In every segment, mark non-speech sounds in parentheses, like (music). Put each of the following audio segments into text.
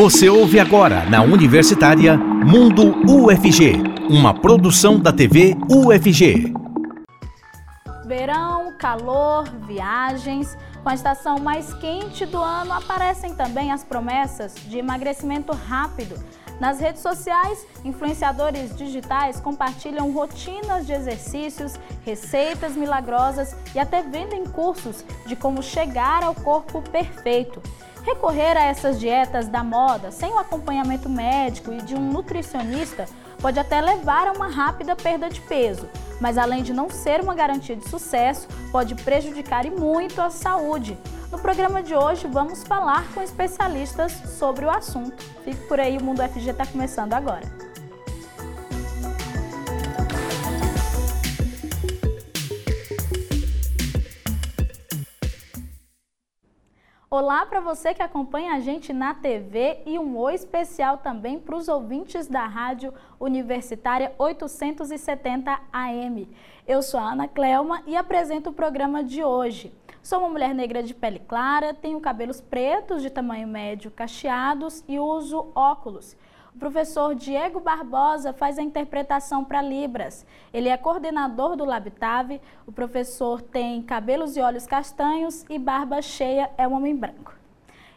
Você ouve agora na Universitária Mundo UFG, uma produção da TV UFG. Verão, calor, viagens. Com a estação mais quente do ano, aparecem também as promessas de emagrecimento rápido. Nas redes sociais, influenciadores digitais compartilham rotinas de exercícios, receitas milagrosas e até vendem cursos de como chegar ao corpo perfeito. Recorrer a essas dietas da moda sem o acompanhamento médico e de um nutricionista pode até levar a uma rápida perda de peso, mas além de não ser uma garantia de sucesso, pode prejudicar e muito a saúde. No programa de hoje vamos falar com especialistas sobre o assunto. Fique por aí, o Mundo FG está começando agora. Olá para você que acompanha a gente na TV e um oi especial também para os ouvintes da Rádio Universitária 870 AM. Eu sou a Ana Clelma e apresento o programa de hoje. Sou uma mulher negra de pele clara, tenho cabelos pretos de tamanho médio cacheados e uso óculos. O professor Diego Barbosa faz a interpretação para Libras. Ele é coordenador do Labitave. O professor tem cabelos e olhos castanhos e barba cheia, é um homem branco.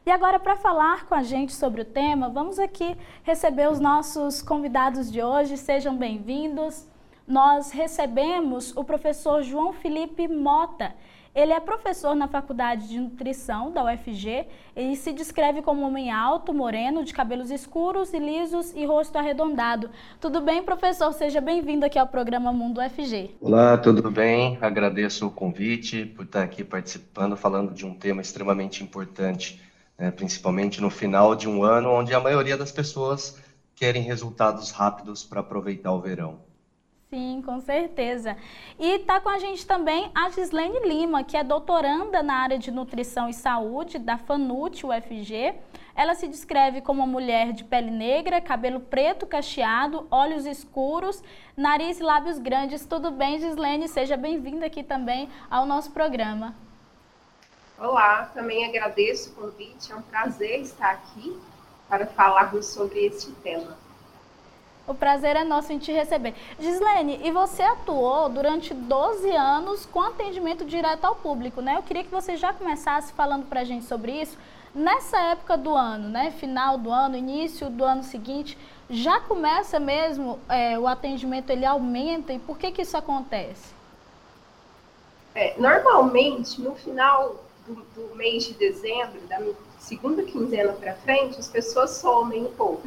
E agora, para falar com a gente sobre o tema, vamos aqui receber os nossos convidados de hoje. Sejam bem-vindos. Nós recebemos o professor João Felipe Mota. Ele é professor na Faculdade de Nutrição da UFG e se descreve como um homem alto, moreno, de cabelos escuros e lisos e rosto arredondado. Tudo bem, professor? Seja bem-vindo aqui ao programa Mundo UFG. Olá, tudo bem? Agradeço o convite por estar aqui participando, falando de um tema extremamente importante, né? principalmente no final de um ano onde a maioria das pessoas querem resultados rápidos para aproveitar o verão. Sim, com certeza. E está com a gente também a Gislene Lima, que é doutoranda na área de nutrição e saúde da FANUT UFG. Ela se descreve como uma mulher de pele negra, cabelo preto cacheado, olhos escuros, nariz e lábios grandes. Tudo bem, Gislene? Seja bem-vinda aqui também ao nosso programa. Olá, também agradeço o convite. É um prazer estar aqui para falarmos sobre este tema. O prazer é nosso em te receber. Gislene, e você atuou durante 12 anos com atendimento direto ao público, né? Eu queria que você já começasse falando para a gente sobre isso. Nessa época do ano, né? Final do ano, início do ano seguinte, já começa mesmo é, o atendimento, ele aumenta. E por que que isso acontece? É, normalmente, no final do, do mês de dezembro, da segunda quinzena para frente, as pessoas somem um pouco.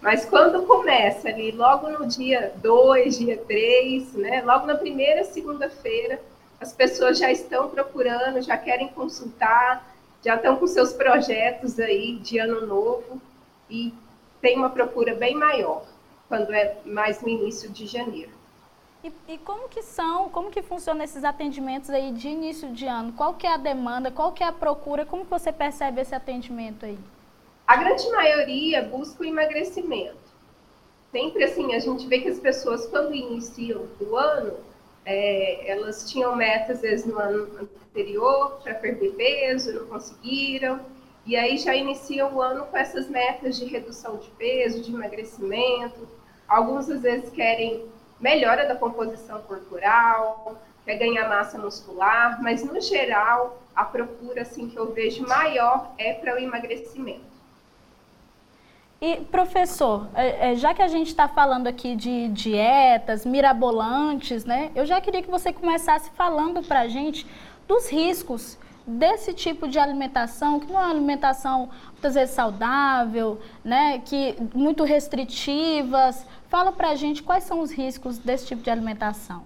Mas quando começa ali, logo no dia 2, dia 3, né, logo na primeira segunda-feira, as pessoas já estão procurando, já querem consultar, já estão com seus projetos aí de ano novo e tem uma procura bem maior quando é mais no início de janeiro. E, e, como que são, como que funcionam esses atendimentos aí de início de ano? Qual que é a demanda, qual que é a procura, como que você percebe esse atendimento aí? A grande maioria busca o emagrecimento. Sempre assim, a gente vê que as pessoas, quando iniciam o ano, é, elas tinham metas, às vezes, no ano anterior para perder peso, não conseguiram, e aí já iniciam o ano com essas metas de redução de peso, de emagrecimento. Alguns, às vezes, querem melhora da composição corporal, quer ganhar massa muscular, mas, no geral, a procura assim, que eu vejo maior é para o emagrecimento. E, professor, é, é, já que a gente está falando aqui de dietas mirabolantes, né? Eu já queria que você começasse falando para a gente dos riscos desse tipo de alimentação, que não é uma alimentação muitas vezes saudável, né? Que muito restritivas. Fala para a gente quais são os riscos desse tipo de alimentação.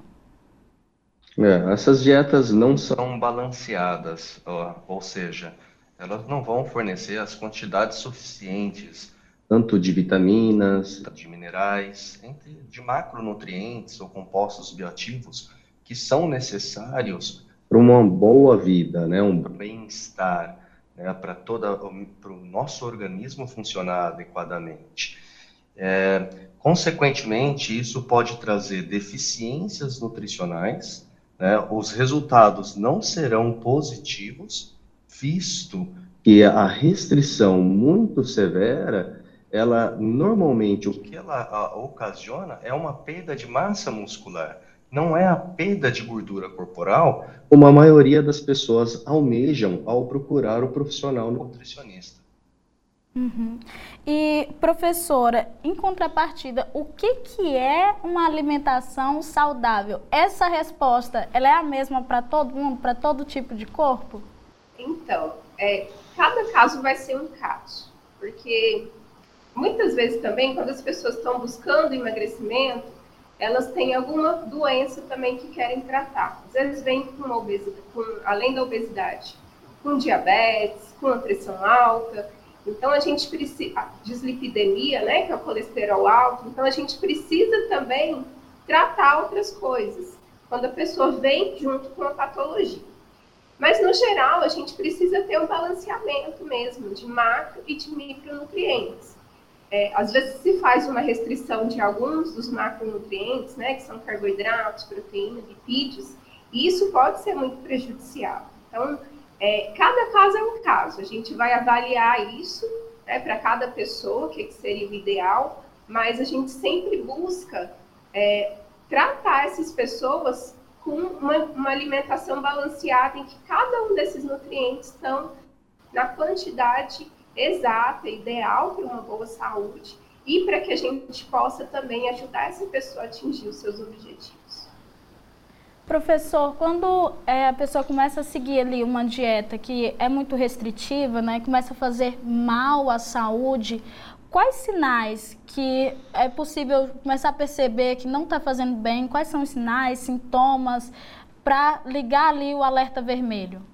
É, essas dietas não são balanceadas, ou, ou seja, elas não vão fornecer as quantidades suficientes tanto de vitaminas, de minerais, de macronutrientes ou compostos bioativos que são necessários para uma boa vida, né, um bem-estar, né, para toda para o nosso organismo funcionar adequadamente. É, consequentemente, isso pode trazer deficiências nutricionais, né, os resultados não serão positivos, visto que a restrição muito severa, ela normalmente o que ela a, ocasiona é uma perda de massa muscular. Não é a perda de gordura corporal, como a maioria das pessoas almejam ao procurar o profissional nutricionista. Uhum. E professora, em contrapartida, o que, que é uma alimentação saudável? Essa resposta, ela é a mesma para todo mundo, para todo tipo de corpo? Então, é, cada caso vai ser um caso, porque muitas vezes também, quando as pessoas estão buscando emagrecimento, elas têm alguma doença também que querem tratar. Às vezes vem com, com além da obesidade, com diabetes, com a pressão alta. Então a gente precisa, dislipidemia, né, que é o colesterol alto. Então a gente precisa também tratar outras coisas quando a pessoa vem junto com a patologia. Mas, no geral, a gente precisa ter um balanceamento mesmo de macro e de micronutrientes. É, às vezes se faz uma restrição de alguns dos macronutrientes, né, que são carboidratos, proteína, lipídios, e isso pode ser muito prejudicial. Então, é, cada caso é um caso. A gente vai avaliar isso né, para cada pessoa, o que, que, seria o ideal, mas a gente sempre busca é, tratar essas pessoas com uma, uma alimentação balanceada em que cada um desses nutrientes estão na quantidade exata, ideal para uma boa saúde e para que a gente possa também ajudar essa pessoa a atingir os seus objetivos. Professor, quando é, a pessoa começa a seguir ali uma dieta que é muito restritiva, né, começa a fazer mal à saúde, quais sinais que é possível começar a perceber que não está fazendo bem? Quais são os sinais, sintomas, para ligar ali o alerta vermelho?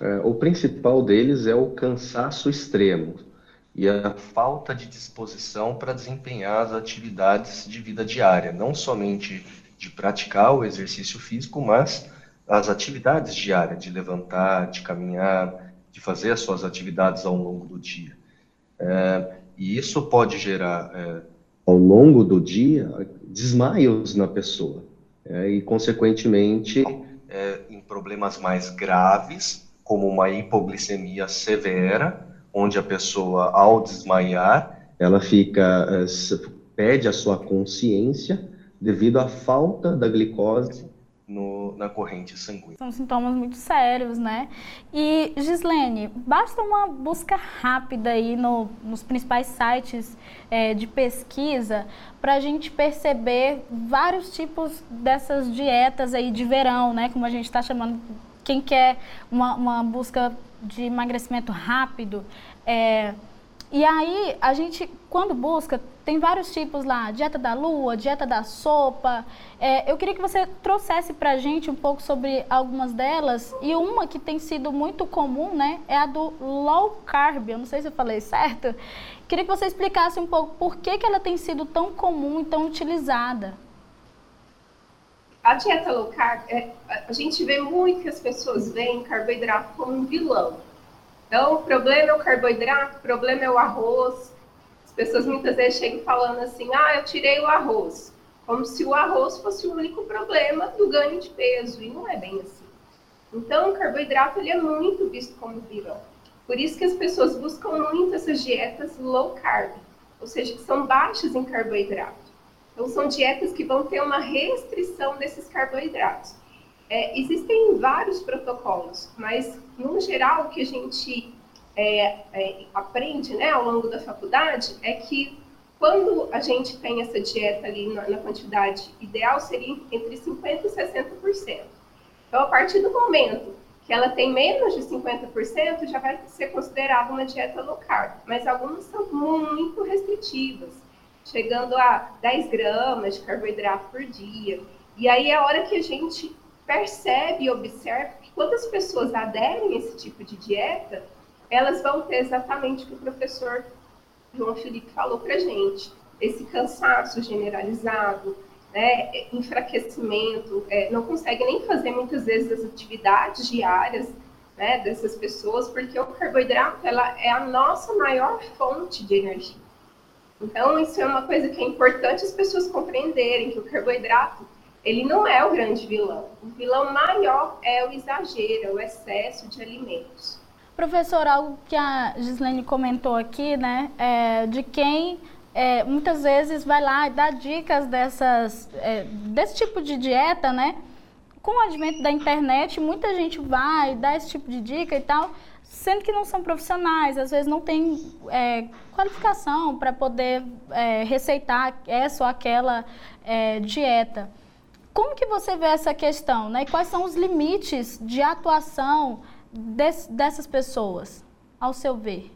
É, o principal deles é o cansaço extremo e a falta de disposição para desempenhar as atividades de vida diária, não somente de praticar o exercício físico, mas as atividades diárias, de levantar, de caminhar, de fazer as suas atividades ao longo do dia. É, e isso pode gerar, é, ao longo do dia, desmaios na pessoa. É, e, consequentemente, é, em problemas mais graves, como uma hipoglicemia severa, onde a pessoa, ao desmaiar, ela fica, é, perde a sua consciência devido à falta da glicose no, na corrente sanguínea. São sintomas muito sérios, né? E, Gislene, basta uma busca rápida aí no, nos principais sites é, de pesquisa para a gente perceber vários tipos dessas dietas aí de verão, né? Como a gente está chamando, quem quer uma, uma busca de emagrecimento rápido, é, e aí, a gente, quando busca, tem vários tipos lá, dieta da lua, dieta da sopa. É, eu queria que você trouxesse para a gente um pouco sobre algumas delas. E uma que tem sido muito comum, né, é a do low carb. Eu não sei se eu falei certo. Queria que você explicasse um pouco por que, que ela tem sido tão comum e tão utilizada. A dieta low carb, é, a gente vê muito que as pessoas veem carboidrato como um vilão. Então, o problema é o carboidrato, o problema é o arroz. As pessoas muitas vezes chegam falando assim: ah, eu tirei o arroz. Como se o arroz fosse o único problema do ganho de peso. E não é bem assim. Então, o carboidrato ele é muito visto como vilão. Por isso que as pessoas buscam muito essas dietas low carb, ou seja, que são baixas em carboidrato. Então, são dietas que vão ter uma restrição desses carboidratos. É, existem vários protocolos, mas, no geral, o que a gente é, é, aprende né, ao longo da faculdade é que quando a gente tem essa dieta ali na, na quantidade ideal, seria entre 50% e 60%. Então, a partir do momento que ela tem menos de 50%, já vai ser considerada uma dieta low carb. Mas algumas são muito restritivas, chegando a 10 gramas de carboidrato por dia. E aí é a hora que a gente percebe e observa que quando as pessoas aderem a esse tipo de dieta, elas vão ter exatamente o que o professor João Felipe falou para gente, esse cansaço generalizado, né, enfraquecimento, é, não consegue nem fazer muitas vezes as atividades diárias né, dessas pessoas, porque o carboidrato ela é a nossa maior fonte de energia. Então, isso é uma coisa que é importante as pessoas compreenderem, que o carboidrato ele não é o grande vilão. O vilão maior é o exagero, é o excesso de alimentos. Professor, algo que a Gislene comentou aqui, né, é, de quem é, muitas vezes vai lá e dá dicas dessas, é, desse tipo de dieta, né? Com o advento da internet, muita gente vai dar esse tipo de dica e tal, sendo que não são profissionais, às vezes não tem é, qualificação para poder é, receitar essa ou aquela é, dieta. Como que você vê essa questão, né? E quais são os limites de atuação des, dessas pessoas, ao seu ver?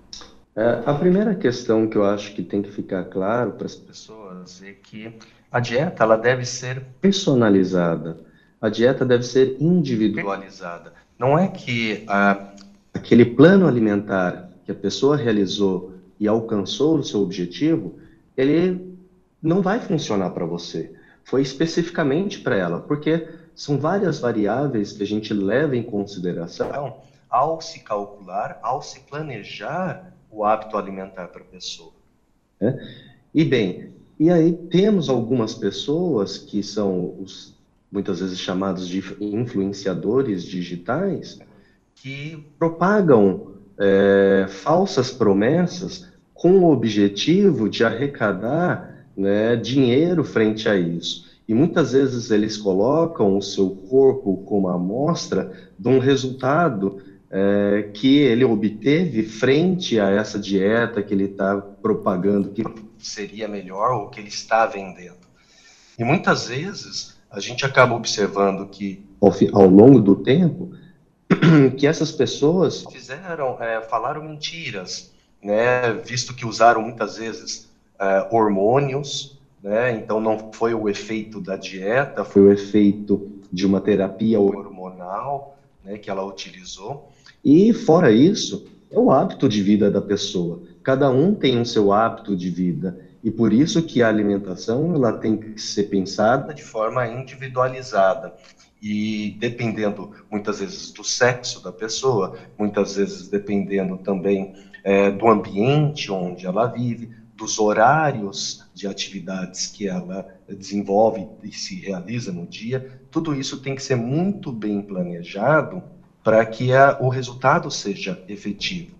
É, a primeira questão que eu acho que tem que ficar claro para as pessoas é que a dieta ela deve ser personalizada, a dieta deve ser individualizada. Não é que a, aquele plano alimentar que a pessoa realizou e alcançou o seu objetivo, ele não vai funcionar para você. Foi especificamente para ela, porque são várias variáveis que a gente leva em consideração ao se calcular, ao se planejar o hábito alimentar para a pessoa. Né? E bem, e aí temos algumas pessoas que são os muitas vezes chamados de influenciadores digitais que propagam é, falsas promessas com o objetivo de arrecadar né, dinheiro frente a isso. E muitas vezes eles colocam o seu corpo como amostra de um resultado é, que ele obteve frente a essa dieta que ele está propagando, que seria melhor ou que ele está vendendo. E muitas vezes a gente acaba observando que, ao, ao longo do tempo, (clears throat) que essas pessoas fizeram, é, falaram mentiras, né, visto que usaram muitas vezes é, hormônios, né, então não foi o efeito da dieta, foi o efeito de uma terapia hormonal né, que ela utilizou. E, fora isso, é o hábito de vida da pessoa. Cada um tem o seu hábito de vida. E por isso que a alimentação ela tem que ser pensada de forma individualizada. E dependendo, muitas vezes, do sexo da pessoa, muitas vezes dependendo também é, do ambiente onde ela vive, dos horários de atividades que ela desenvolve e se realiza no dia, tudo isso tem que ser muito bem planejado para que a, o resultado seja efetivo.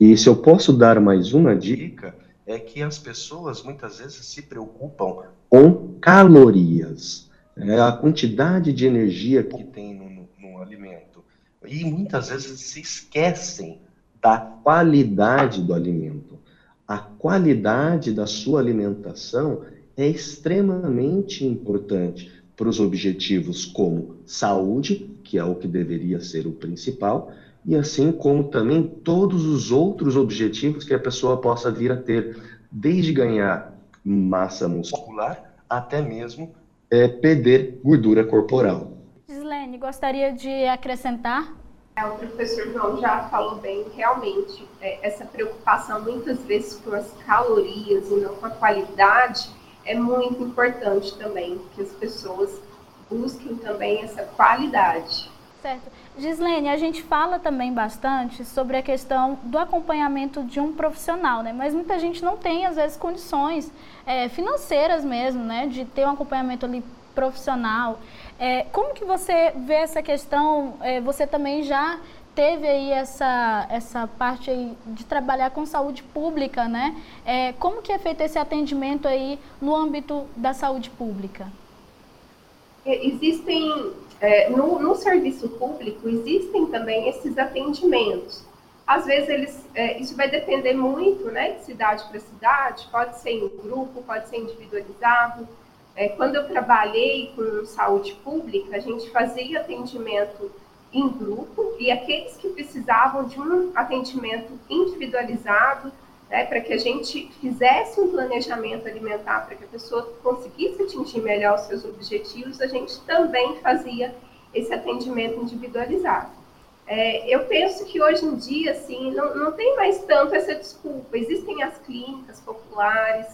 E se eu posso dar mais uma dica, é que as pessoas muitas vezes se preocupam com calorias, né, a quantidade de energia que tem no, no, no alimento. E muitas vezes se esquecem da qualidade do alimento. A qualidade da sua alimentação é extremamente importante para os objetivos como saúde, que é o que deveria ser o principal, e assim como também todos os outros objetivos que a pessoa possa vir a ter, desde ganhar massa muscular até mesmo é, perder gordura corporal. Gislene, gostaria de acrescentar? É, o professor João já falou bem, realmente, é, essa preocupação muitas vezes com as calorias e não com a qualidade é muito importante também que as pessoas busquem também essa qualidade. Certo. Gislene, a gente fala também bastante sobre a questão do acompanhamento de um profissional, né? Mas muita gente não tem, às vezes, condições é, financeiras mesmo, né? De ter um acompanhamento ali profissional. É, como que você vê essa questão? É, você também já teve aí essa, essa parte aí de trabalhar com saúde pública, né? É, como que é feito esse atendimento aí no âmbito da saúde pública? É, existem, é, no, no, serviço público, existem também esses atendimentos. Às vezes, eles, é, isso vai depender muito, né, de cidade para cidade, pode ser em grupo, pode ser individualizado. É, quando eu trabalhei com saúde pública, a gente fazia atendimento em grupo e aqueles que precisavam de um atendimento individualizado, né, para que a gente fizesse um planejamento alimentar, para que a pessoa conseguisse atingir melhor os seus objetivos, a gente também fazia esse atendimento individualizado. É, eu penso que hoje em dia, assim, não, não tem mais tanto essa desculpa. Existem as clínicas populares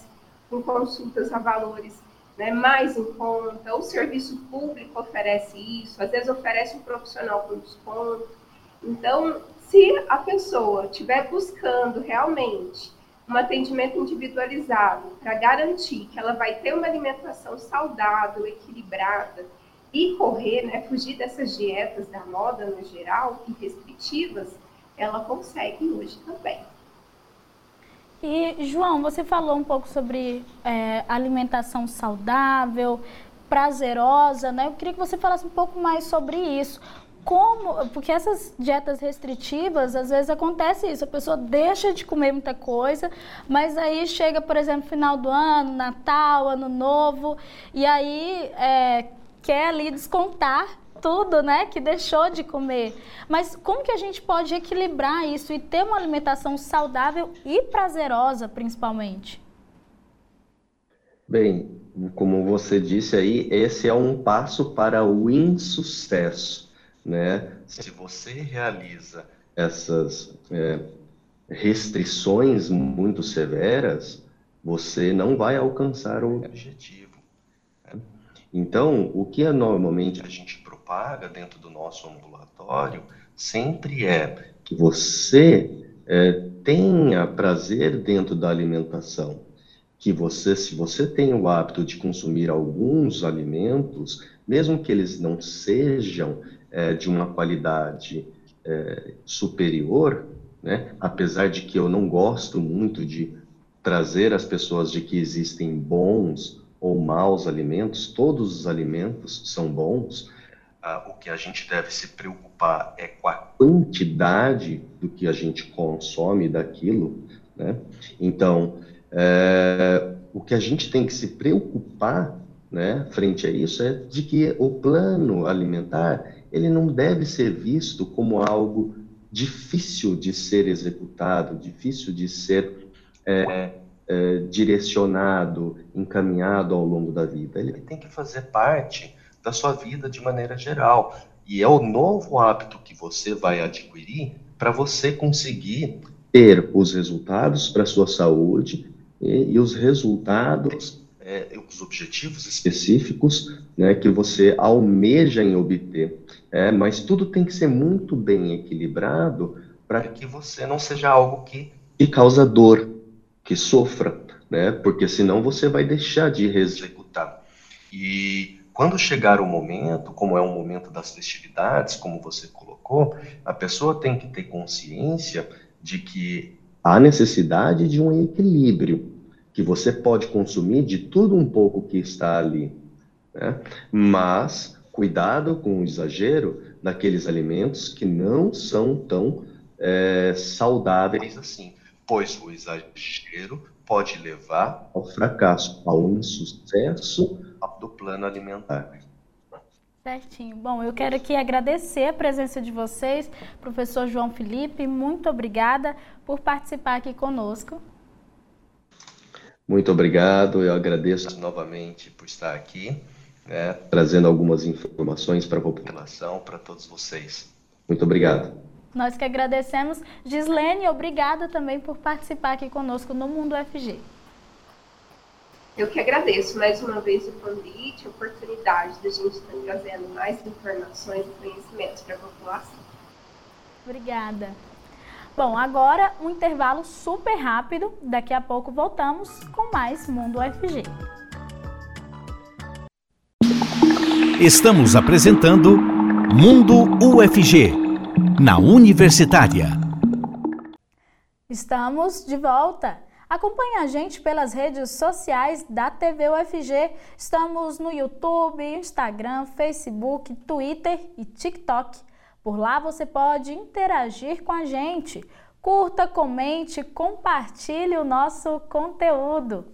com consultas a valores né, mais em conta, o serviço público oferece isso, às vezes oferece um profissional com desconto. Então, se a pessoa estiver buscando realmente um atendimento individualizado para garantir que ela vai ter uma alimentação saudável, equilibrada e correr, né, fugir dessas dietas da moda no geral e restritivas, ela consegue hoje também. E, João, você falou um pouco sobre é, alimentação saudável, prazerosa, né? Eu queria que você falasse um pouco mais sobre isso. Como, porque essas dietas restritivas, às vezes acontece isso, a pessoa deixa de comer muita coisa, mas aí chega, por exemplo, final do ano, Natal, Ano Novo, e aí é, quer ali descontar tudo, né, que deixou de comer. Mas como que a gente pode equilibrar isso e ter uma alimentação saudável e prazerosa, principalmente? Bem, como você disse aí, esse é um passo para o insucesso, né? Se você realiza essas é, restrições muito severas, você não vai alcançar o objetivo. Né? Então, o que é normalmente a gente propaga dentro do nosso ambulatório sempre é que você é, tenha prazer dentro da alimentação. Que você, se você tem o hábito de consumir alguns alimentos, mesmo que eles não sejam é, de uma qualidade é, superior, né? apesar de que eu não gosto muito de trazer as pessoas de que existem bons ou maus alimentos, todos os alimentos são bons, ah, o que a gente deve se preocupar é com a quantidade do que a gente consome daquilo, né? Então, é, o que a gente tem que se preocupar, né, frente a isso, é de que o plano alimentar ele não deve ser visto como algo difícil de ser executado, difícil de ser é, é, direcionado, encaminhado ao longo da vida. Ele tem que fazer parte da sua vida de maneira geral. E é o novo hábito que você vai adquirir para você conseguir ter os resultados para a sua saúde e, e os resultados, é, os objetivos específicos né, que você almeja em obter. É, mas tudo tem que ser muito bem equilibrado para que você não seja algo que te causa dor, que sofra, né? Porque senão você vai deixar de executar. E quando chegar o momento, como é um momento das festividades, como você colocou, a pessoa tem que ter consciência de que há necessidade de um equilíbrio, que você pode consumir de tudo um pouco que está ali, né? mas cuidado com o exagero daqueles alimentos que não são tão é, saudáveis assim, pois o exagero pode levar ao fracasso, ao insucesso do plano alimentar. Certinho. Bom, eu quero aqui agradecer a presença de vocês, professor João Felipe, muito obrigada por participar aqui conosco. Muito obrigado, eu agradeço novamente por estar aqui, né, trazendo algumas informações para a população, para todos vocês. Muito obrigado. Nós que agradecemos. Gislene, obrigada também por participar aqui conosco no Mundo FG. Eu que agradeço mais uma vez o convite, a oportunidade da gente estar trazendo mais informações e conhecimentos para a população. Obrigada. Bom, agora um intervalo super rápido. Daqui a pouco voltamos com mais Mundo UFG. Estamos apresentando Mundo UFG, na Universitária. Estamos de volta. Acompanhe a gente pelas redes sociais da TV UFG. Estamos no YouTube, Instagram, Facebook, Twitter e TikTok. Por lá você pode interagir com a gente. Curta, comente, compartilhe o nosso conteúdo.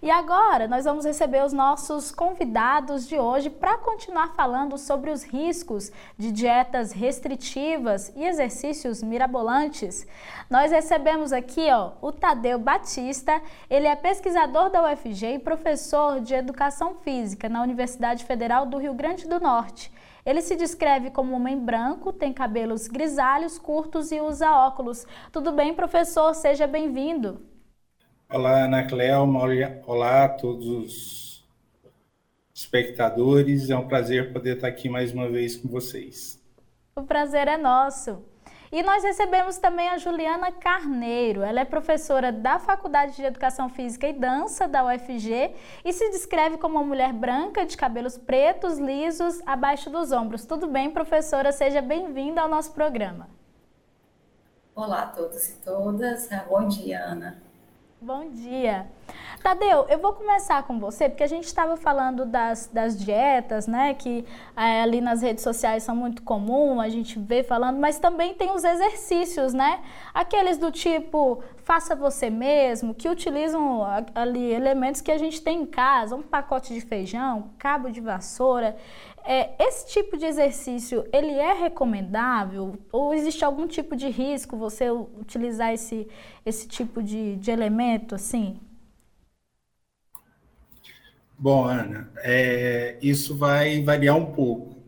E agora nós vamos receber os nossos convidados de hoje para continuar falando sobre os riscos de dietas restritivas e exercícios mirabolantes. Nós recebemos aqui ó, o Tadeu Batista, ele é pesquisador da UFG e professor de Educação Física na Universidade Federal do Rio Grande do Norte. Ele se descreve como homem branco, tem cabelos grisalhos, curtos e usa óculos. Tudo bem, professor? Seja bem-vindo. Olá, Ana Cléo, olá a todos os espectadores. É um prazer poder estar aqui mais uma vez com vocês. O prazer é nosso. E nós recebemos também a Juliana Carneiro. Ela é professora da Faculdade de Educação Física e Dança da UFG e se descreve como uma mulher branca de cabelos pretos, lisos, abaixo dos ombros. Tudo bem, professora? Seja bem-vinda ao nosso programa. Olá a todos e todas. Bom dia, Ana. Bom dia. Tadeu, eu vou começar com você, porque a gente estava falando das, das dietas, né? Que é, ali nas redes sociais são muito comum, a gente vê falando, mas também tem os exercícios, né? Aqueles do tipo, faça você mesmo, que utilizam ali elementos que a gente tem em casa, um pacote de feijão, cabo de vassoura. É, esse tipo de exercício, ele é recomendável? Ou existe algum tipo de risco você utilizar esse, esse tipo de, de elemento, assim? Bom, Ana, é, isso vai variar um pouco.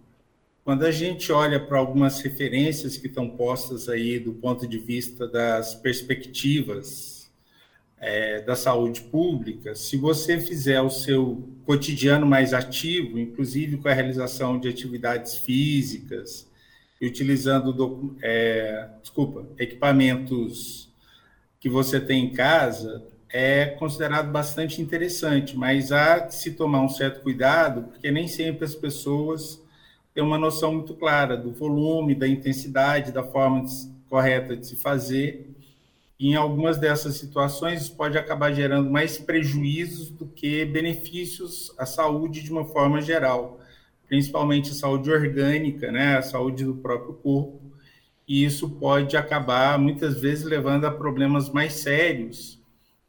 Quando a gente olha para algumas referências que estão postas aí do ponto de vista das perspectivas é, da saúde pública, se você fizer o seu cotidiano mais ativo, inclusive com a realização de atividades físicas e utilizando, do, é, desculpa, equipamentos que você tem em casa, é considerado bastante interessante, mas há que se tomar um certo cuidado, porque nem sempre as pessoas têm uma noção muito clara do volume, da intensidade, da forma de, correta de se fazer em algumas dessas situações, isso pode acabar gerando mais prejuízos do que benefícios à saúde de uma forma geral, principalmente a saúde orgânica, né, a saúde do próprio corpo. E isso pode acabar, muitas vezes, levando a problemas mais sérios,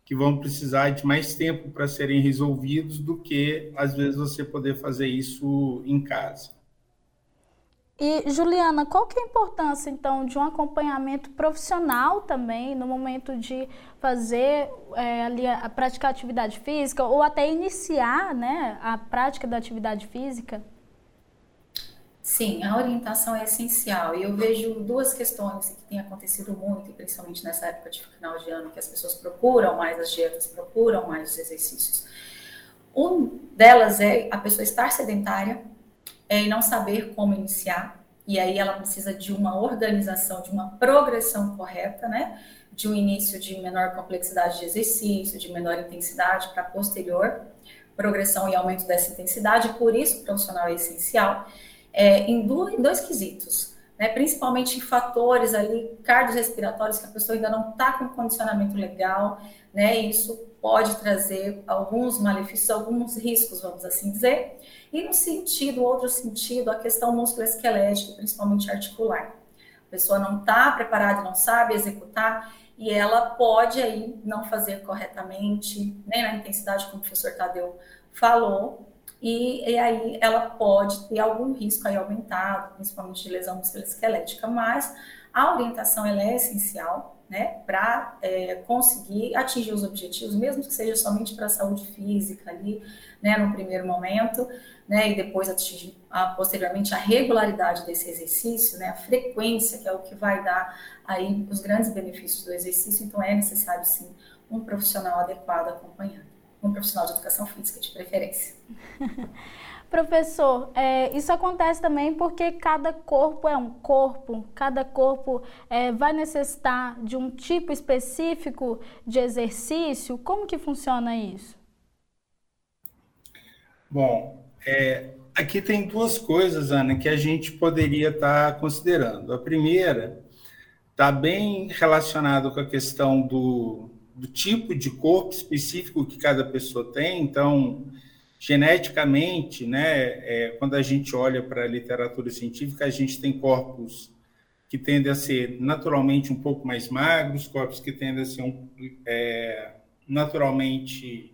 que vão precisar de mais tempo para serem resolvidos do que, às vezes, você poder fazer isso em casa. E Juliana, qual que é a importância então de um acompanhamento profissional também no momento de fazer é, ali a, a praticar atividade física ou até iniciar, né, a prática da atividade física? Sim, a orientação é essencial. E eu vejo duas questões que têm acontecido muito, principalmente nessa época de final de ano, que as pessoas procuram mais as dietas, procuram mais os exercícios. Um delas é a pessoa estar sedentária, é, e não saber como iniciar. E aí ela precisa de uma organização, de uma progressão correta, né? De um início de menor complexidade de exercício, de menor intensidade para posterior progressão e aumento dessa intensidade. Por isso, o profissional é essencial é, em, dois, quesitos. Né, principalmente em fatores ali cardiorrespiratórios que a pessoa ainda não está com condicionamento legal, né, isso pode trazer alguns malefícios, alguns riscos, vamos assim dizer, e no sentido, outro sentido, a questão musculoesquelética, principalmente articular. A pessoa não está preparada, não sabe executar, e ela pode aí não fazer corretamente, nem na intensidade como o professor Tadeu falou, e, e, aí ela pode ter algum risco aí aumentado, principalmente de lesão musculoesquelética, mas a orientação ela é essencial, né, para é, conseguir atingir os objetivos, mesmo que seja somente para a saúde física ali, né, no primeiro momento, né, e depois atingir a, posteriormente a regularidade desse exercício, né, a frequência, que é o que vai dar aí os grandes benefícios do exercício, então é necessário sim um profissional adequado acompanhando, um profissional de educação física de preferência. (laughs) Professor, é, isso acontece também porque cada corpo é um corpo, cada corpo é, vai necessitar de um tipo específico de exercício. Como que funciona isso? Bom, é, aqui tem duas coisas, Ana, que a gente poderia estar tá considerando. A primeira está bem relacionado com a questão do, do tipo de corpo específico que cada pessoa tem. Então, geneticamente, né, é, quando a gente olha para a literatura científica, a gente tem corpos que tendem a ser naturalmente um pouco mais magros, corpos que tendem a ser um, é, naturalmente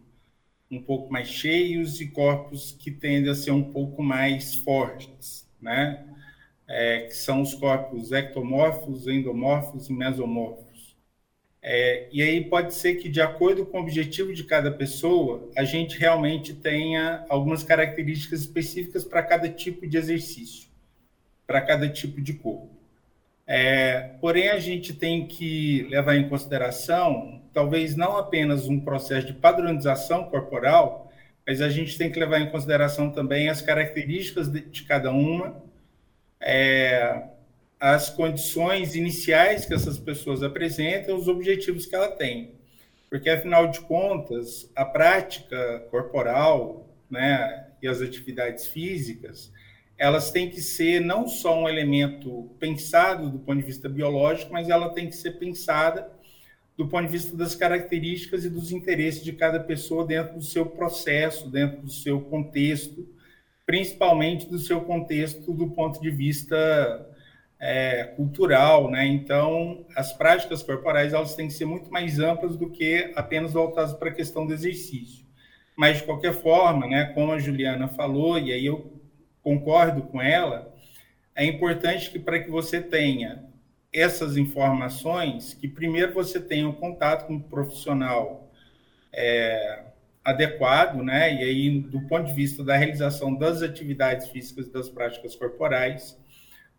um pouco mais cheios e corpos que tendem a ser um pouco mais fortes, né? É, que são os corpos ectomorfos, endomorfos e mesomorfos. É, e aí pode ser que, de acordo com o objetivo de cada pessoa, a gente realmente tenha algumas características específicas para cada tipo de exercício, para cada tipo de corpo. É, porém, a gente tem que levar em consideração, talvez não apenas um processo de padronização corporal, mas a gente tem que levar em consideração também as características de, de cada uma, é, as condições iniciais que essas pessoas apresentam, os objetivos que ela tem. Porque, afinal de contas, a prática corporal né, e as atividades físicas, elas têm que ser não só um elemento pensado do ponto de vista biológico, mas ela tem que ser pensada do ponto de vista das características e dos interesses de cada pessoa dentro do seu processo, dentro do seu contexto, principalmente do seu contexto do ponto de vista é, cultural, né? Então, as práticas corporais elas têm que ser muito mais amplas do que apenas voltadas para a questão do exercício. Mas de qualquer forma, né? Como a Juliana falou e aí eu concordo com ela, é importante que para que você tenha essas informações, que primeiro você tenha um contato com um profissional é, adequado, né? E aí, do ponto de vista da realização das atividades físicas e das práticas corporais,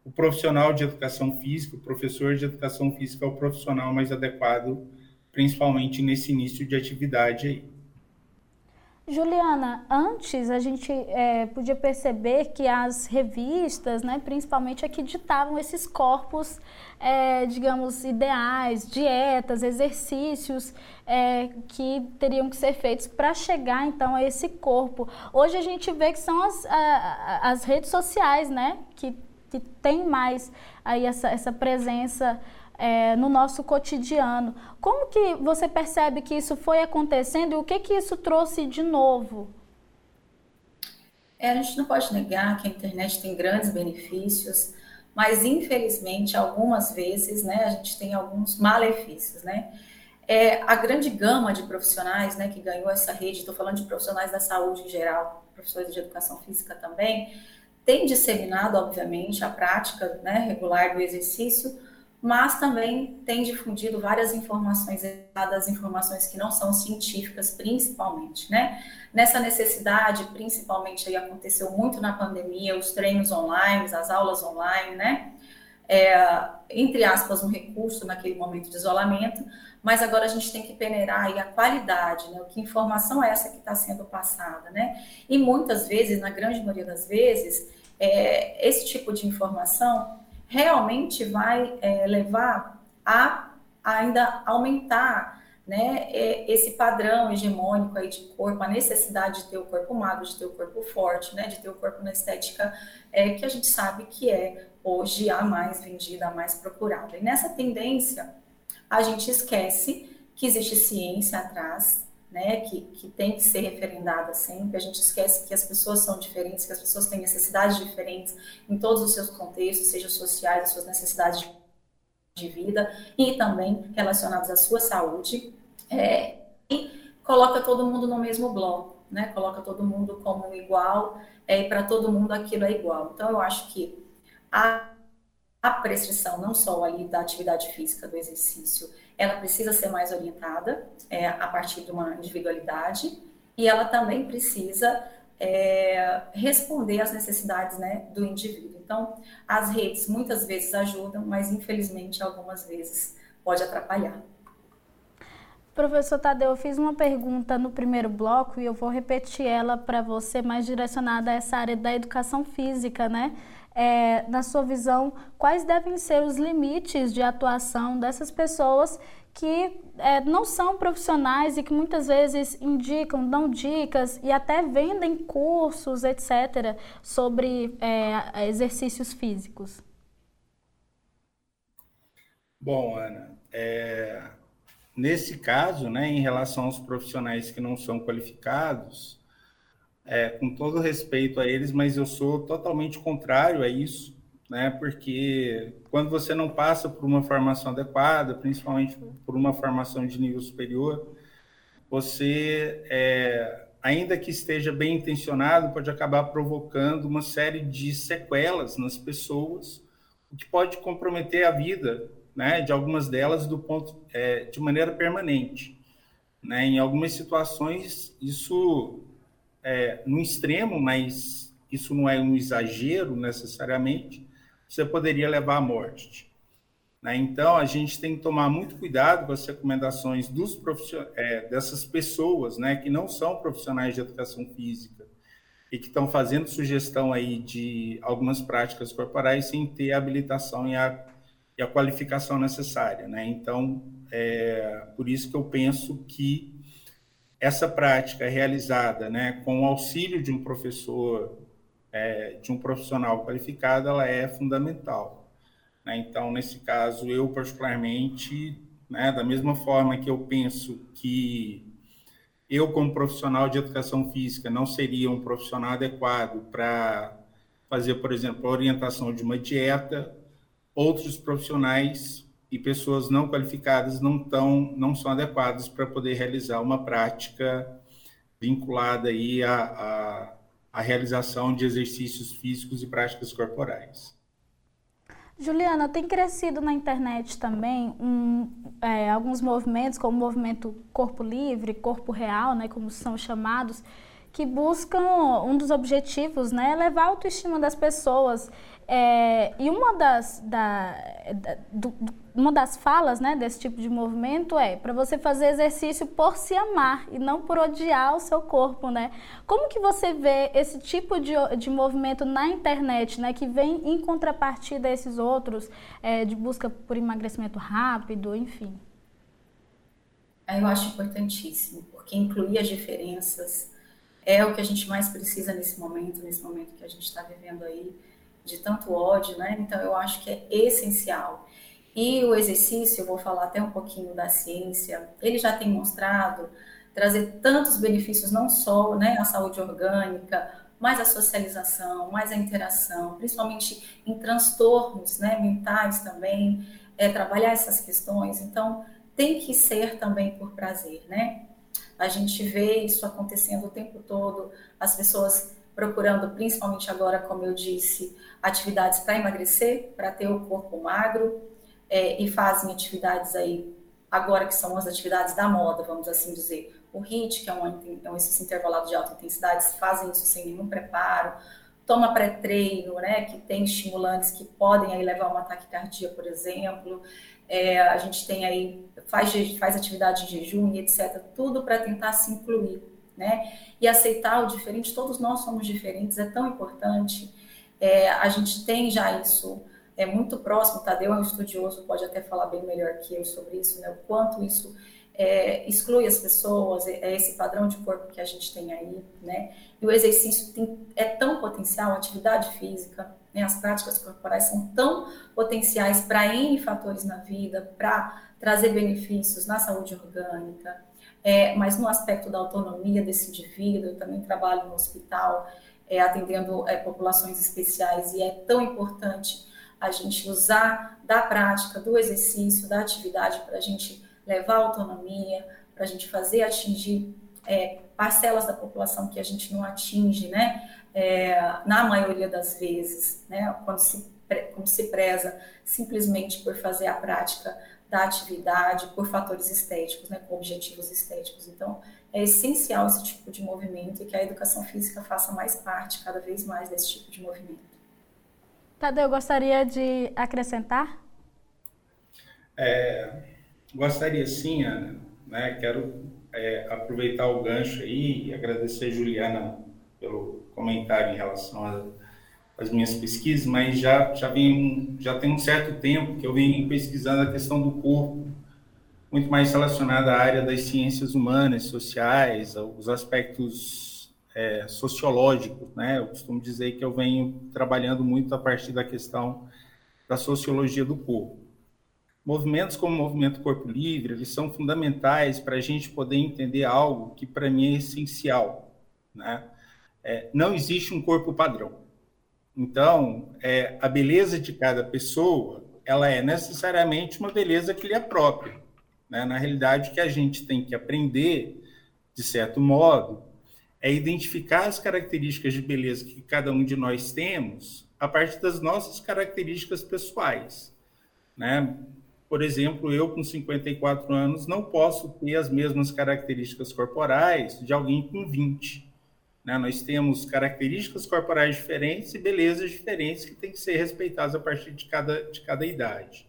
o profissional de educação física, o professor de educação física é o profissional mais adequado, principalmente nesse início de atividade aí. Juliana, antes a gente é, podia perceber que as revistas, né, principalmente aqui, ditavam esses corpos, é, digamos, ideais, dietas, exercícios é, que teriam que ser feitos para chegar então a esse corpo. Hoje a gente vê que são as, a, as redes sociais, né, que, que tem mais aí essa, essa presença é, no nosso cotidiano. Como que você percebe que isso foi acontecendo e o que que isso trouxe de novo? É, a gente não pode negar que a internet tem grandes benefícios, mas infelizmente algumas vezes, né, a gente tem alguns malefícios, né? É, a grande gama de profissionais, né, que ganhou essa rede, estou falando de profissionais da saúde em geral, professores de educação física também, tem disseminado, obviamente, a prática né, regular do exercício, mas também tem difundido várias informações erradas, informações que não são científicas, principalmente, né? Nessa necessidade, principalmente aí aconteceu muito na pandemia, os treinos online, as aulas online, né? É, entre aspas, um recurso naquele momento de isolamento, mas agora a gente tem que peneirar aí a qualidade, né? Que informação é essa que está sendo passada, né? E muitas vezes, na grande maioria das vezes, é, esse tipo de informação realmente vai é, levar a ainda aumentar né, esse padrão hegemônico aí de corpo, a necessidade de ter o corpo magro, de ter o corpo forte, né, de ter o corpo na estética é, que a gente sabe que é hoje a mais vendida, a mais procurada. E nessa tendência, a gente esquece que existe ciência atrás, né, que, que tem que ser referendada sempre. A gente esquece que as pessoas são diferentes, que as pessoas têm necessidades diferentes em todos os seus contextos, sejam sociais, as suas necessidades de vida e também relacionadas à sua saúde. É, e coloca todo mundo no mesmo bloco, né? Coloca todo mundo como igual é, e para todo mundo aquilo é igual. Então eu acho que a, a prescrição não só ali da atividade física, do exercício, ela precisa ser mais orientada é, a partir de uma individualidade e ela também precisa é, responder às necessidades né, do indivíduo. Então, as redes muitas vezes ajudam, mas infelizmente algumas vezes pode atrapalhar. Professor Tadeu, eu fiz uma pergunta no primeiro bloco e eu vou repetir ela para você, mais direcionada a essa área da educação física, né? É, na sua visão, quais devem ser os limites de atuação dessas pessoas que é, não são profissionais e que muitas vezes indicam, dão dicas e até vendem cursos, etc., sobre é, exercícios físicos? Bom, Ana, é, nesse caso, né, em relação aos profissionais que não são qualificados, é, com todo respeito a eles, mas eu sou totalmente contrário a isso, né? Porque quando você não passa por uma formação adequada, principalmente por uma formação de nível superior, você, é, ainda que esteja bem intencionado, pode acabar provocando uma série de sequelas nas pessoas, o que pode comprometer a vida, né? De algumas delas do ponto é, de maneira permanente. Né? Em algumas situações, isso é, no extremo, mas isso não é um exagero necessariamente, você poderia levar à morte. Né? Então, a gente tem que tomar muito cuidado com as recomendações dos é, dessas pessoas né, que não são profissionais de educação física e que estão fazendo sugestão aí de algumas práticas corporais sem ter a habilitação e a, e a qualificação necessária. Né? Então, é por isso que eu penso que essa prática realizada né, com o auxílio de um professor é, de um profissional qualificado, ela é fundamental. Né? Então, nesse caso, eu particularmente, né, da mesma forma que eu penso que eu, como profissional de educação física, não seria um profissional adequado para fazer, por exemplo, a orientação de uma dieta, outros profissionais e pessoas não qualificadas não tão, não são adequados para poder realizar uma prática vinculada aí à, à, à realização de exercícios físicos e práticas corporais. Juliana, tem crescido na internet também um, é, alguns movimentos, como o movimento Corpo Livre, Corpo Real, né, como são chamados, que buscam um dos objetivos, né, levar a autoestima das pessoas. É, e uma das, da, da do, uma das falas né, desse tipo de movimento é para você fazer exercício por se amar e não por odiar o seu corpo, né? Como que você vê esse tipo de, de movimento na internet, né, que vem em contrapartida a esses outros, é, de busca por emagrecimento rápido, enfim? Eu acho importantíssimo, porque incluir as diferenças é o que a gente mais precisa nesse momento, nesse momento que a gente está vivendo aí de tanto ódio, né? Então eu acho que é essencial. E o exercício, eu vou falar até um pouquinho da ciência, ele já tem mostrado trazer tantos benefícios, não só né, a saúde orgânica, mas a socialização, mais a interação, principalmente em transtornos né, mentais também, é, trabalhar essas questões. Então, tem que ser também por prazer, né? A gente vê isso acontecendo o tempo todo, as pessoas procurando, principalmente agora, como eu disse, atividades para emagrecer, para ter o corpo magro, é, e fazem atividades aí, agora que são as atividades da moda, vamos assim dizer. O HIIT, que é um, é um de alta intensidade, fazem isso sem nenhum preparo. Toma pré-treino, né, que tem estimulantes que podem aí levar a um ataque cardíaco, por exemplo. É, a gente tem aí, faz, faz atividade de jejum e etc. Tudo para tentar se incluir, né? E aceitar o diferente, todos nós somos diferentes, é tão importante. É, a gente tem já isso é muito próximo, Tadeu é um estudioso, pode até falar bem melhor que eu sobre isso, né? O quanto isso é, exclui as pessoas, é, é esse padrão de corpo que a gente tem aí, né? E o exercício tem, é tão potencial, atividade física, né? as práticas corporais são tão potenciais para N fatores na vida, para trazer benefícios na saúde orgânica, é, mas no aspecto da autonomia desse indivíduo, eu também trabalho no hospital, é, atendendo é, populações especiais, e é tão importante a gente usar da prática, do exercício, da atividade para a gente levar autonomia, para a gente fazer atingir é, parcelas da população que a gente não atinge, né? É, na maioria das vezes, né? Quando se, quando se preza simplesmente por fazer a prática da atividade, por fatores estéticos, né? Com objetivos estéticos. Então, é essencial esse tipo de movimento e que a educação física faça mais parte, cada vez mais, desse tipo de movimento. Tadeu, gostaria de acrescentar? É, gostaria sim, Ana. Né? Quero é, aproveitar o gancho aí e agradecer a Juliana pelo comentário em relação às minhas pesquisas, mas já, já, vem, já tem um certo tempo que eu venho pesquisando a questão do corpo, muito mais relacionada à área das ciências humanas, sociais, os aspectos é, sociológico, né? Eu costumo dizer que eu venho trabalhando muito a partir da questão da sociologia do corpo. Movimentos como o movimento Corpo Livre, eles são fundamentais para a gente poder entender algo que para mim é essencial, né? É, não existe um corpo padrão. Então, é, a beleza de cada pessoa, ela é necessariamente uma beleza que lhe é própria. Né? Na realidade, o que a gente tem que aprender, de certo modo, é identificar as características de beleza que cada um de nós temos a partir das nossas características pessoais, né? Por exemplo, eu com 54 anos não posso ter as mesmas características corporais de alguém com 20. Né? Nós temos características corporais diferentes e belezas diferentes que têm que ser respeitadas a partir de cada, de cada idade.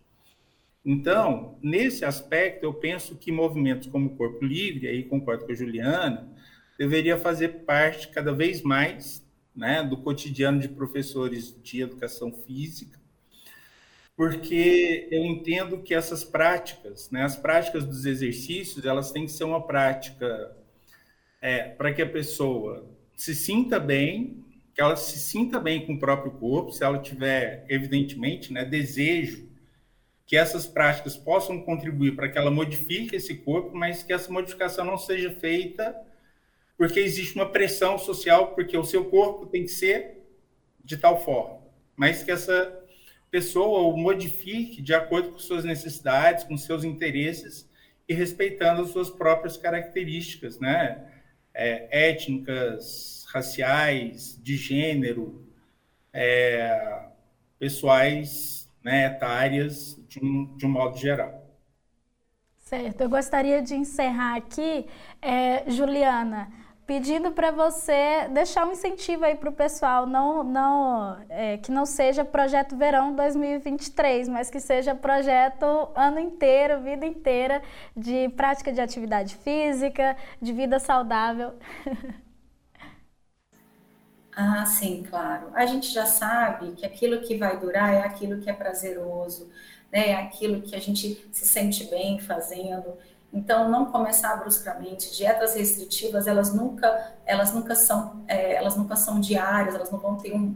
Então, nesse aspecto, eu penso que movimentos como o Corpo Livre, aí concordo com a Juliana, deveria fazer parte cada vez mais né, do cotidiano de professores de educação física, porque eu entendo que essas práticas, né, as práticas dos exercícios, elas têm que ser uma prática é, para que a pessoa se sinta bem, que ela se sinta bem com o próprio corpo, se ela tiver, evidentemente, né, desejo que essas práticas possam contribuir para que ela modifique esse corpo, mas que essa modificação não seja feita porque existe uma pressão social, porque o seu corpo tem que ser de tal forma, mas que essa pessoa o modifique de acordo com suas necessidades, com seus interesses e respeitando as suas próprias características, né? É, étnicas, raciais, de gênero, é, pessoais, né, etárias, de um, de um modo geral. Certo, eu gostaria de encerrar aqui, é, Juliana, pedindo para você deixar um incentivo aí para o pessoal, não, não, é, que não seja projeto verão 2023, mas que seja projeto ano inteiro, vida inteira, de prática de atividade física, de vida saudável. (laughs) Ah, sim, claro. A gente já sabe que aquilo que vai durar é aquilo que é prazeroso, né? É aquilo que a gente se sente bem fazendo. Então, não começar bruscamente. Dietas restritivas, elas nunca, elas nunca são, é, elas nunca são diárias, elas não vão ter um,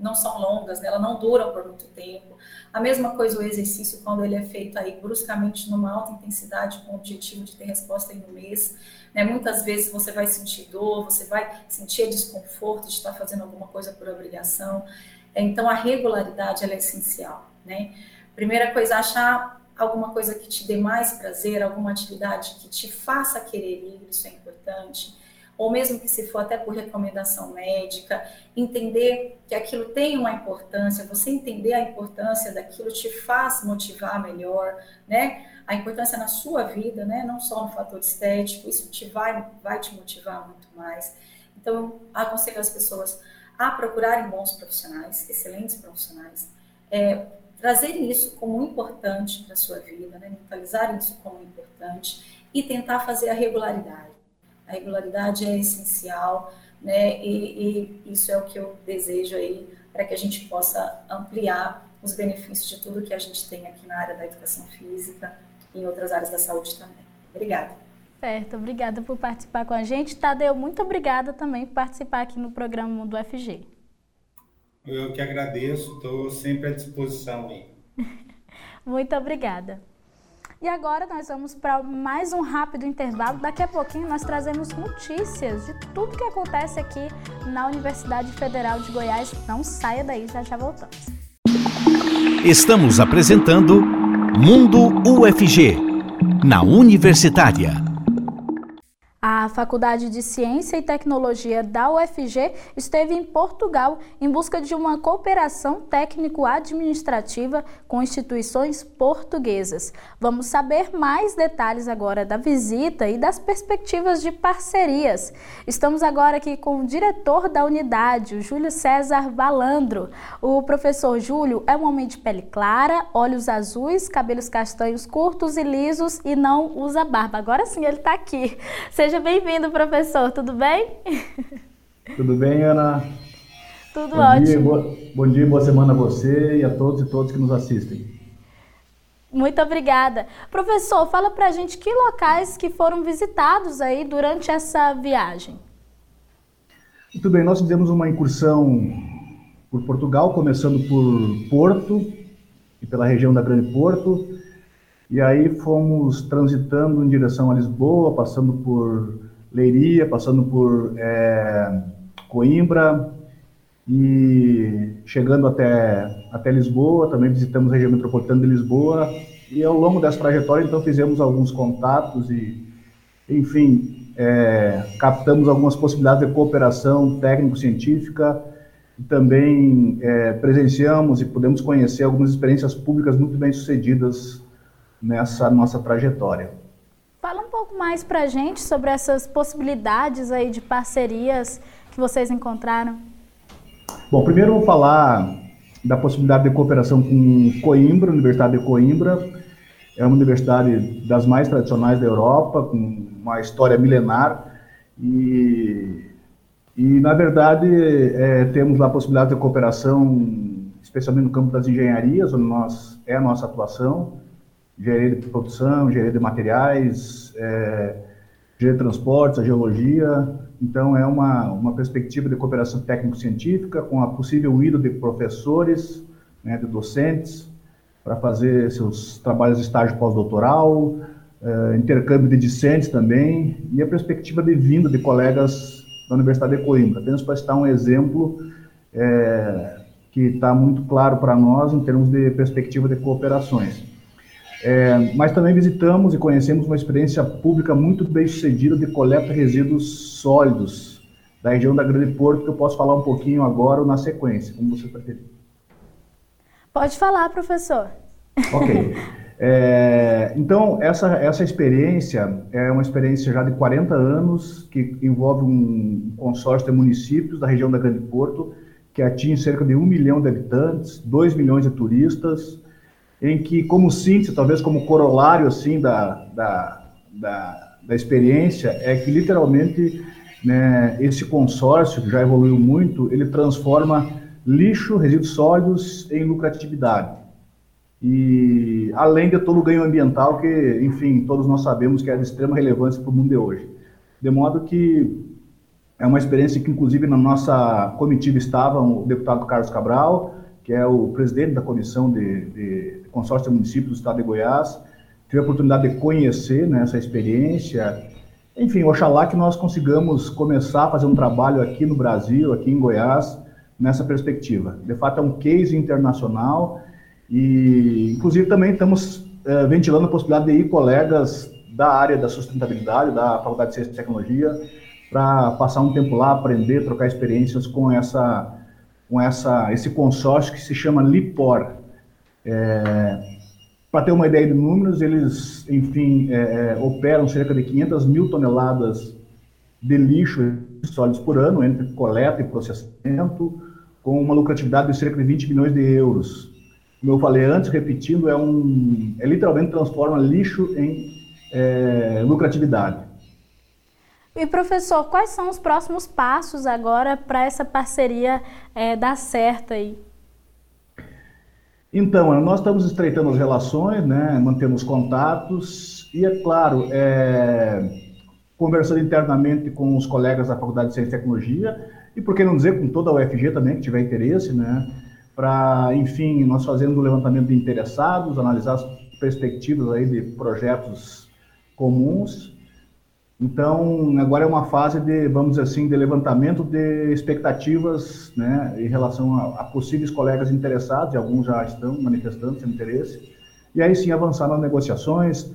não são longas, né? elas não duram por muito tempo. A mesma coisa o exercício quando ele é feito aí bruscamente numa alta intensidade com o objetivo de ter resposta em um mês. Né? Muitas vezes você vai sentir dor, você vai sentir desconforto de estar fazendo alguma coisa por obrigação. Então a regularidade é essencial, né? Primeira coisa, achar alguma coisa que te dê mais prazer, alguma atividade que te faça querer ir, isso é importante. Ou mesmo que se for até por recomendação médica, entender que aquilo tem uma importância, você entender a importância daquilo te faz motivar melhor, né? A importância na sua vida, né? Não só no fator estético, isso te vai, vai te motivar muito mais. Então, aconselho as pessoas a procurarem bons profissionais, excelentes profissionais, é, trazer isso como importante para a sua vida, né? mentalizar isso como importante e tentar fazer a regularidade. A regularidade é essencial, né? E, e isso é o que eu desejo aí para que a gente possa ampliar os benefícios de tudo que a gente tem aqui na área da educação física e em outras áreas da saúde também. Obrigada. Certo, obrigada por participar com a gente. Tadeu, muito obrigada também por participar aqui no programa do FG. Eu que agradeço, estou sempre à disposição aí. (laughs) Muito obrigada. E agora nós vamos para mais um rápido intervalo. Daqui a pouquinho nós trazemos notícias de tudo que acontece aqui na Universidade Federal de Goiás. Não saia daí, já já voltamos. Estamos apresentando Mundo UFG, na Universitária. Faculdade de Ciência e Tecnologia da UFG esteve em Portugal em busca de uma cooperação técnico-administrativa com instituições portuguesas. Vamos saber mais detalhes agora da visita e das perspectivas de parcerias. Estamos agora aqui com o diretor da unidade, o Júlio César Valandro. O professor Júlio é um homem de pele clara, olhos azuis, cabelos castanhos curtos e lisos e não usa barba. Agora sim ele está aqui. Seja Seja bem-vindo, professor. Tudo bem? Tudo bem, Ana? Tudo bom ótimo. Dia, boa, bom dia, boa semana a você e a todos e todos que nos assistem. Muito obrigada. Professor, fala pra gente que locais que foram visitados aí durante essa viagem. Muito bem, nós fizemos uma incursão por Portugal, começando por Porto e pela região da Grande Porto, e aí fomos transitando em direção a Lisboa, passando por Leiria, passando por é, Coimbra e chegando até, até Lisboa, também visitamos a região metropolitana de Lisboa. E ao longo dessa trajetória então fizemos alguns contatos e, enfim, é, captamos algumas possibilidades de cooperação técnico-científica. E também é, presenciamos e pudemos conhecer algumas experiências públicas muito bem sucedidas nessa nossa trajetória. Fala um pouco mais para a gente sobre essas possibilidades aí de parcerias que vocês encontraram. Bom, primeiro eu vou falar da possibilidade de cooperação com Coimbra, Universidade de Coimbra. É uma universidade das mais tradicionais da Europa, com uma história milenar e, e na verdade, é, temos lá a possibilidade de cooperação, especialmente no campo das engenharias, onde nós, é a nossa atuação engenharia de produção, engenharia de materiais, é, de transportes, a geologia. Então, é uma, uma perspectiva de cooperação técnico-científica com a possível ida de professores, né, de docentes, para fazer seus trabalhos de estágio pós-doutoral, uh, intercâmbio de discentes também, e a perspectiva de vinda de colegas da Universidade de Coimbra. Apenas para citar um exemplo é, que está muito claro para nós em termos de perspectiva de cooperações. É, mas também visitamos e conhecemos uma experiência pública muito bem sucedida de coleta de resíduos sólidos da região da Grande Porto, que eu posso falar um pouquinho agora ou na sequência, como você preferir. Pode falar, professor. Ok. (laughs) É, então, essa, essa experiência é uma experiência já de 40 anos, que envolve um consórcio de municípios da região da Grande Porto, que atinge cerca de um milhão de habitantes, 2 milhões de turistas, em que, como síntese, talvez como corolário assim da, da, da, da experiência, é que literalmente né, esse consórcio, que já evoluiu muito, ele transforma lixo, resíduos sólidos em lucratividade. E além de todo o ganho ambiental que, enfim, todos nós sabemos que é de extrema relevância para o mundo de hoje. De modo que é uma experiência que, inclusive, na nossa comitiva estava o deputado Carlos Cabral, que é o presidente da comissão de, de consórcio de municípios do estado de Goiás. Tive a oportunidade de conhecer né, essa experiência. Enfim, oxalá que nós consigamos começar a fazer um trabalho aqui no Brasil, aqui em Goiás, nessa perspectiva. De fato, é um case internacional e, inclusive, também estamos é, ventilando a possibilidade de ir colegas da área da sustentabilidade, da Faculdade de Ciência e Tecnologia, para passar um tempo lá, aprender, trocar experiências com essa com essa esse consórcio que se chama Lipor. É, para ter uma ideia de números, eles, enfim, é, é operam cerca de 500 mil toneladas de lixo sólidos por ano, entre coleta e processamento, com uma lucratividade de cerca de 20 milhões de euros. Como eu falei antes, repetindo, é um, é literalmente transforma lixo em é, lucratividade. E professor, quais são os próximos passos agora para essa parceria é, dar certo aí? Então, nós estamos estreitando as relações, né, mantemos contatos e, é claro, é, conversando internamente com os colegas da Faculdade de Ciência e Tecnologia e, por que não dizer, com toda a UFG também, que tiver interesse, né, para, enfim, nós fazendo o levantamento de interessados, analisar as perspectivas aí de projetos comuns então, agora é uma fase de, vamos dizer assim, de levantamento de expectativas né, em relação a, a possíveis colegas interessados, e alguns já estão manifestando seu interesse, e aí sim avançar nas negociações,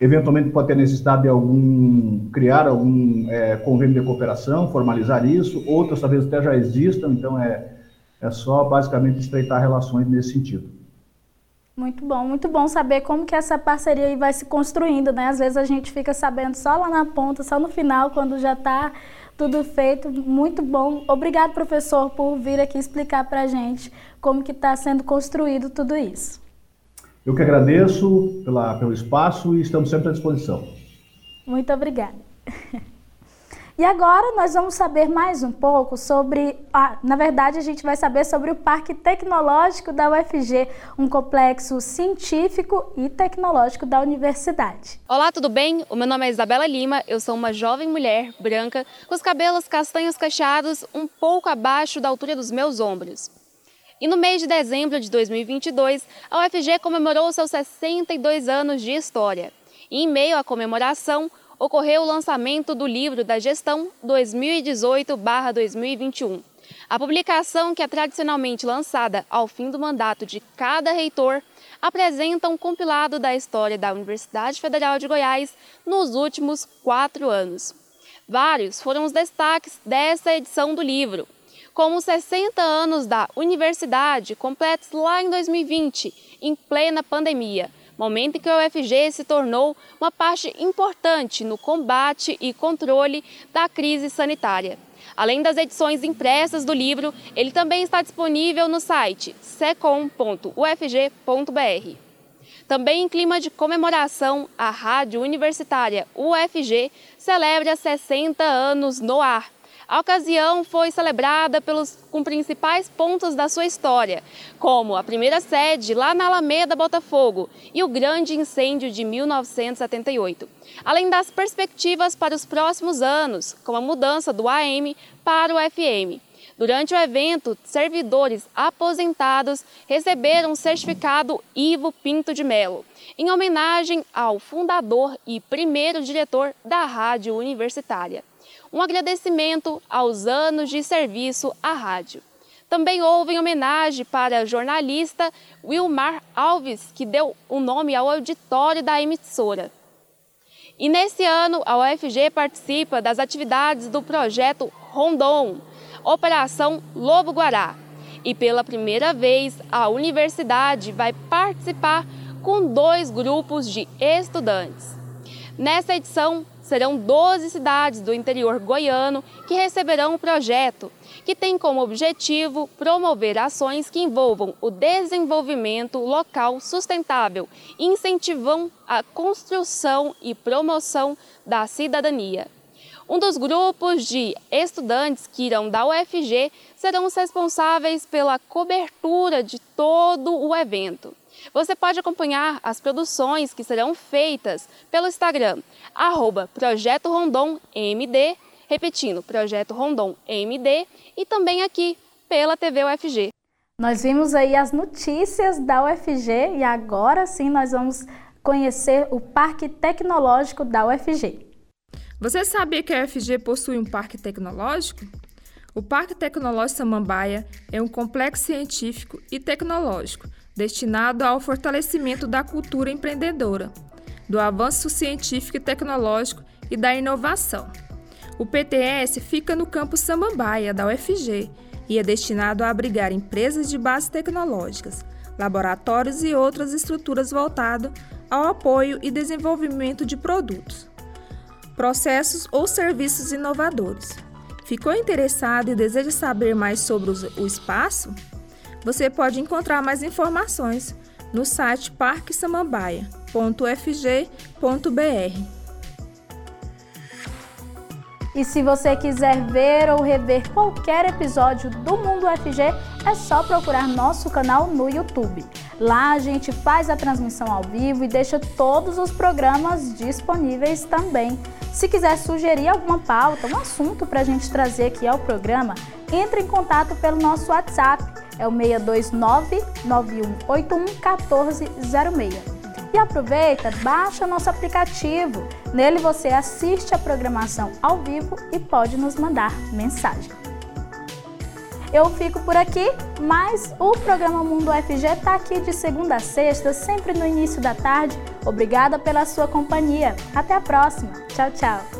eventualmente pode ter necessidade de algum, criar algum é, convênio de cooperação, formalizar isso, outras talvez até já existam, então é, é só basicamente estreitar relações nesse sentido. Muito bom, muito bom saber como que essa parceria aí vai se construindo, né? Às vezes a gente fica sabendo só lá na ponta, só no final, quando já está tudo feito. Muito bom. Obrigado, professor, por vir aqui explicar para a gente como que está sendo construído tudo isso. Eu que agradeço pela, pelo espaço e estamos sempre à disposição. Muito obrigada. (laughs) E agora nós vamos saber mais um pouco sobre, ah, na verdade a gente vai saber sobre o Parque Tecnológico da UFG, um complexo científico e tecnológico da universidade. Olá, tudo bem? O meu nome é Isabela Lima, eu sou uma jovem mulher branca com os cabelos castanhos cacheados um pouco abaixo da altura dos meus ombros. E no mês de dezembro de 2022, a UFG comemorou seus 62 anos de história. E em meio à comemoração, ocorreu o lançamento do livro da gestão 2018-2021. A publicação, que é tradicionalmente lançada ao fim do mandato de cada reitor, apresenta um compilado da história da Universidade Federal de Goiás nos últimos quatro anos. Vários foram os destaques dessa edição do livro, como os 60 anos da universidade, completos lá em 2020, em plena pandemia, momento em que o UFG se tornou uma parte importante no combate e controle da crise sanitária. Além das edições impressas do livro, ele também está disponível no site secom.ufg.br. Também em clima de comemoração, a Rádio Universitária UFG celebra 60 anos no ar. A ocasião foi celebrada pelos, com principais pontos da sua história, como a primeira sede lá na Alameda Botafogo e o grande incêndio de 1978, além das perspectivas para os próximos anos, como a mudança do AM para o FM. Durante o evento, servidores aposentados receberam o certificado Ivo Pinto de Melo, em homenagem ao fundador e primeiro diretor da Rádio Universitária um agradecimento aos anos de serviço à rádio. Também houve homenagem para a jornalista Wilmar Alves, que deu o um nome ao auditório da emissora. E nesse ano, a UFG participa das atividades do projeto Rondon, Operação Lobo Guará. E pela primeira vez, a universidade vai participar com dois grupos de estudantes. Nessa edição, serão 12 cidades do interior goiano que receberão o projeto, que tem como objetivo promover ações que envolvam o desenvolvimento local sustentável incentivam a construção e promoção da cidadania. Um dos grupos de estudantes que irão da UFG serão os responsáveis pela cobertura de todo o evento. Você pode acompanhar as produções que serão feitas pelo Instagram, arroba Projeto Rondon MD, repetindo, Projeto Rondon MD, e também aqui pela TV UFG. Nós vimos aí as notícias da UFG e agora sim nós vamos conhecer o Parque Tecnológico da UFG. Você sabia que a UFG possui um parque tecnológico? O Parque Tecnológico Samambaia é um complexo científico e tecnológico destinado ao fortalecimento da cultura empreendedora, do avanço científico e tecnológico e da inovação. O PTS fica no campus Samambaia, da UFG, e é destinado a abrigar empresas de bases tecnológicas, laboratórios e outras estruturas voltadas ao apoio e desenvolvimento de produtos, processos ou serviços inovadores. Ficou interessado e deseja saber mais sobre o espaço? Você pode encontrar mais informações no site parquesamambaia.fg.br. E se você quiser ver ou rever qualquer episódio do Mundo FG, é só procurar nosso canal no YouTube. Lá a gente faz a transmissão ao vivo e deixa todos os programas disponíveis também. Se quiser sugerir alguma pauta, um assunto para a gente trazer aqui ao programa, entre em contato pelo nosso WhatsApp é o 629 9181 1406. E aproveita, baixa nosso aplicativo. Nele você assiste a programação ao vivo e pode nos mandar mensagem. Eu fico por aqui, mas o programa Mundo FG está aqui de segunda a sexta, sempre no início da tarde. Obrigada pela sua companhia. Até a próxima. Tchau, tchau.